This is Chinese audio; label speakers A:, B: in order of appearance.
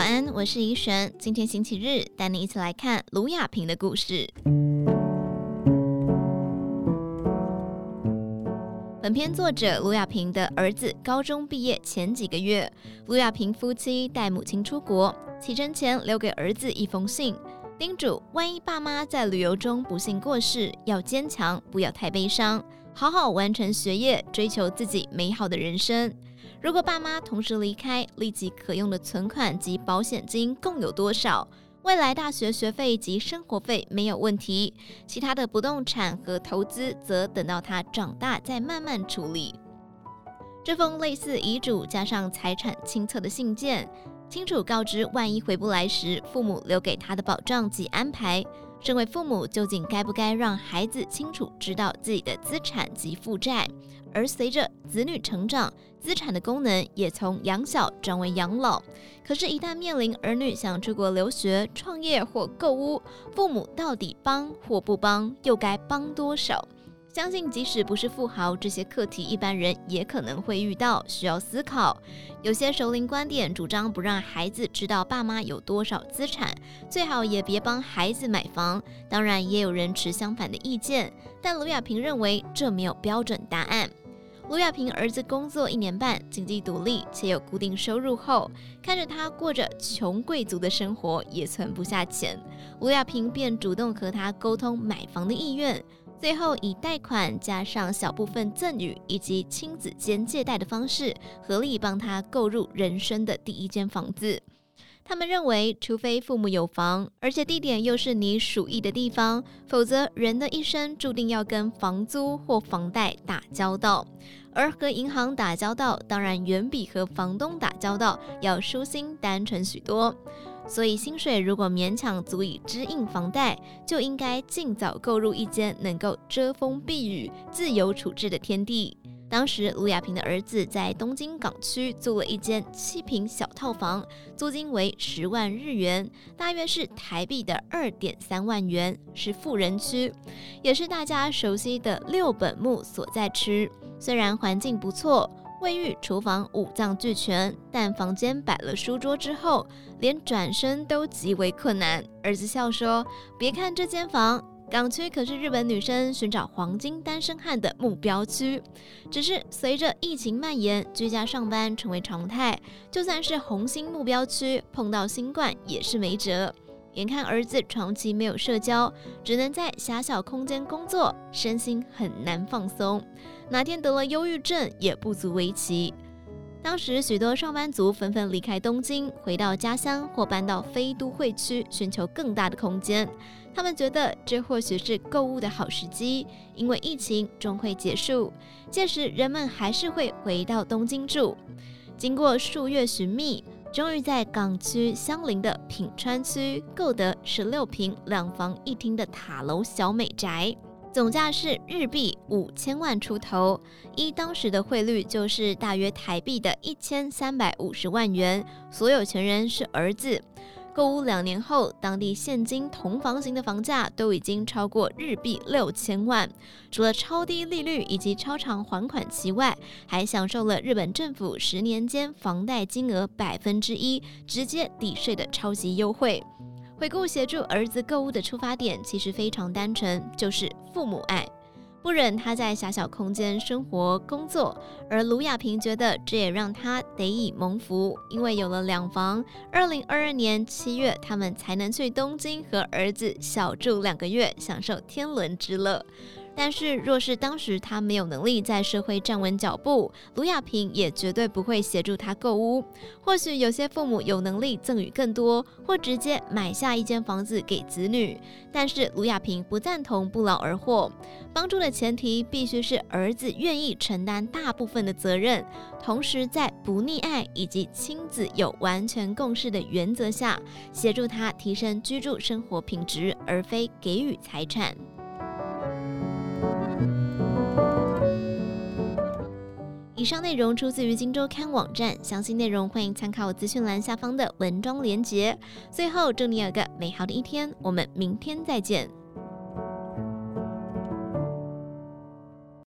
A: 晚安，我是怡璇。今天星期日，带你一起来看卢亚萍的故事。本篇作者卢亚萍的儿子高中毕业前几个月，卢亚萍夫妻带母亲出国，启程前留给儿子一封信，叮嘱万一爸妈在旅游中不幸过世，要坚强，不要太悲伤，好好完成学业，追求自己美好的人生。如果爸妈同时离开，立即可用的存款及保险金共有多少？未来大学学费及生活费没有问题，其他的不动产和投资则等到他长大再慢慢处理。这封类似遗嘱加上财产清册的信件，清楚告知万一回不来时，父母留给他的保障及安排。身为父母，究竟该不该让孩子清楚知道自己的资产及负债？而随着子女成长，资产的功能也从养小转为养老。可是，一旦面临儿女想出国留学、创业或购屋，父母到底帮或不帮，又该帮多少？相信即使不是富豪，这些课题一般人也可能会遇到，需要思考。有些熟龄观点主张不让孩子知道爸妈有多少资产，最好也别帮孩子买房。当然，也有人持相反的意见，但卢亚平认为这没有标准答案。卢亚萍儿子工作一年半，经济独立且有固定收入后，看着他过着穷贵族的生活，也存不下钱，卢亚萍便主动和他沟通买房的意愿。最后以贷款加上小部分赠与以及亲子间借贷的方式，合力帮他购入人生的第一间房子。他们认为，除非父母有房，而且地点又是你属意的地方，否则人的一生注定要跟房租或房贷打交道。而和银行打交道，当然远比和房东打交道要舒心单纯许多。所以，薪水如果勉强足以支应房贷，就应该尽早购入一间能够遮风避雨、自由处置的天地。当时，卢亚萍的儿子在东京港区租了一间七坪小套房，租金为十万日元，大约是台币的二点三万元，是富人区，也是大家熟悉的六本木所在区。虽然环境不错。卫浴、厨房五脏俱全，但房间摆了书桌之后，连转身都极为困难。儿子笑说：“别看这间房，港区可是日本女生寻找黄金单身汉的目标区。只是随着疫情蔓延，居家上班成为常态，就算是红星目标区，碰到新冠也是没辙。眼看儿子长期没有社交，只能在狭小空间工作，身心很难放松。”哪天得了忧郁症也不足为奇。当时许多上班族纷纷离开东京，回到家乡或搬到非都会区，寻求更大的空间。他们觉得这或许是购物的好时机，因为疫情终会结束，届时人们还是会回到东京住。经过数月寻觅，终于在港区相邻的品川区购得十六平两房一厅的塔楼小美宅。总价是日币五千万出头，依当时的汇率就是大约台币的一千三百五十万元。所有权人是儿子。购屋两年后，当地现今同房型的房价都已经超过日币六千万。除了超低利率以及超长还款期外，还享受了日本政府十年间房贷金额百分之一直接抵税的超级优惠。回顾协助儿子购物的出发点，其实非常单纯，就是父母爱，不忍他在狭小空间生活工作，而卢亚萍觉得这也让他得以蒙福，因为有了两房。二零二二年七月，他们才能去东京和儿子小住两个月，享受天伦之乐。但是，若是当时他没有能力在社会站稳脚步，卢亚萍也绝对不会协助他购屋。或许有些父母有能力赠予更多，或直接买下一间房子给子女。但是卢亚萍不赞同不劳而获，帮助的前提必须是儿子愿意承担大部分的责任，同时在不溺爱以及亲子有完全共识的原则下，协助他提升居住生活品质，而非给予财产。以上内容出自于《荆州刊》网站，详细内容欢迎参考资讯栏下方的文章连接。最后，祝你有个美好的一天，我们明天再见。